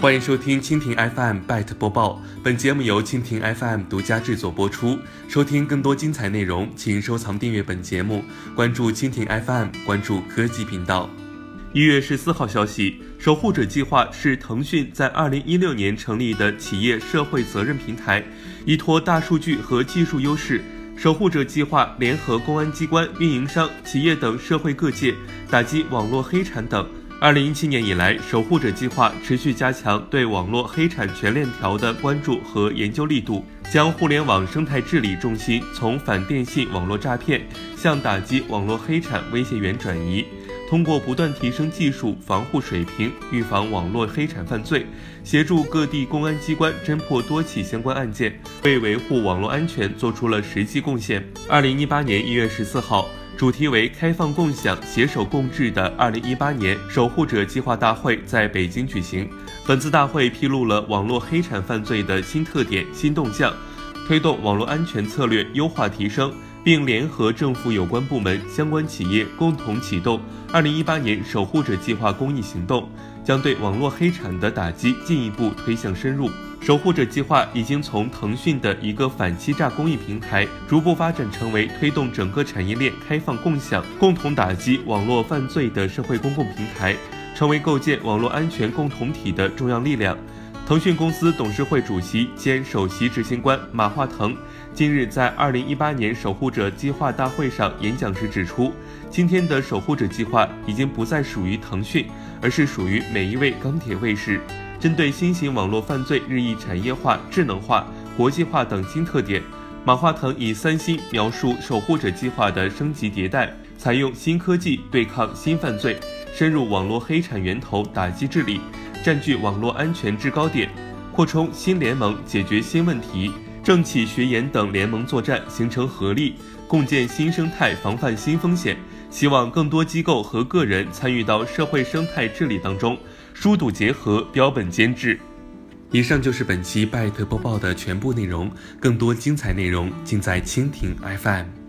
欢迎收听蜻蜓 FM Byte 播报，本节目由蜻蜓 FM 独家制作播出。收听更多精彩内容，请收藏订阅本节目，关注蜻蜓 FM，关注科技频道。一月十四号消息，守护者计划是腾讯在二零一六年成立的企业社会责任平台，依托大数据和技术优势。守护者计划联合公安机关、运营商、企业等社会各界，打击网络黑产等。二零一七年以来，守护者计划持续加强对网络黑产全链条的关注和研究力度，将互联网生态治理重心从反电信网络诈骗向打击网络黑产威胁源转移。通过不断提升技术防护水平，预防网络黑产犯罪，协助各地公安机关侦破多起相关案件，为维护网络安全做出了实际贡献。二零一八年一月十四号，主题为“开放共享，携手共治”的二零一八年守护者计划大会在北京举行。本次大会披露了网络黑产犯罪的新特点、新动向，推动网络安全策略优化提升。并联合政府有关部门、相关企业共同启动二零一八年守护者计划公益行动，将对网络黑产的打击进一步推向深入。守护者计划已经从腾讯的一个反欺诈公益平台，逐步发展成为推动整个产业链开放共享、共同打击网络犯罪的社会公共平台，成为构建网络安全共同体的重要力量。腾讯公司董事会主席兼首席执行官马化腾近日在二零一八年守护者计划大会上演讲时指出，今天的守护者计划已经不再属于腾讯，而是属于每一位钢铁卫士。针对新型网络犯罪日益产业化、智能化、国际化等新特点，马化腾以三星描述守护者计划的升级迭代，采用新科技对抗新犯罪，深入网络黑产源头打击治理。占据网络安全制高点，扩充新联盟解决新问题，政企学研等联盟作战，形成合力，共建新生态，防范新风险。希望更多机构和个人参与到社会生态治理当中，疏堵结合，标本兼治。以上就是本期拜特播报的全部内容，更多精彩内容尽在蜻蜓 FM。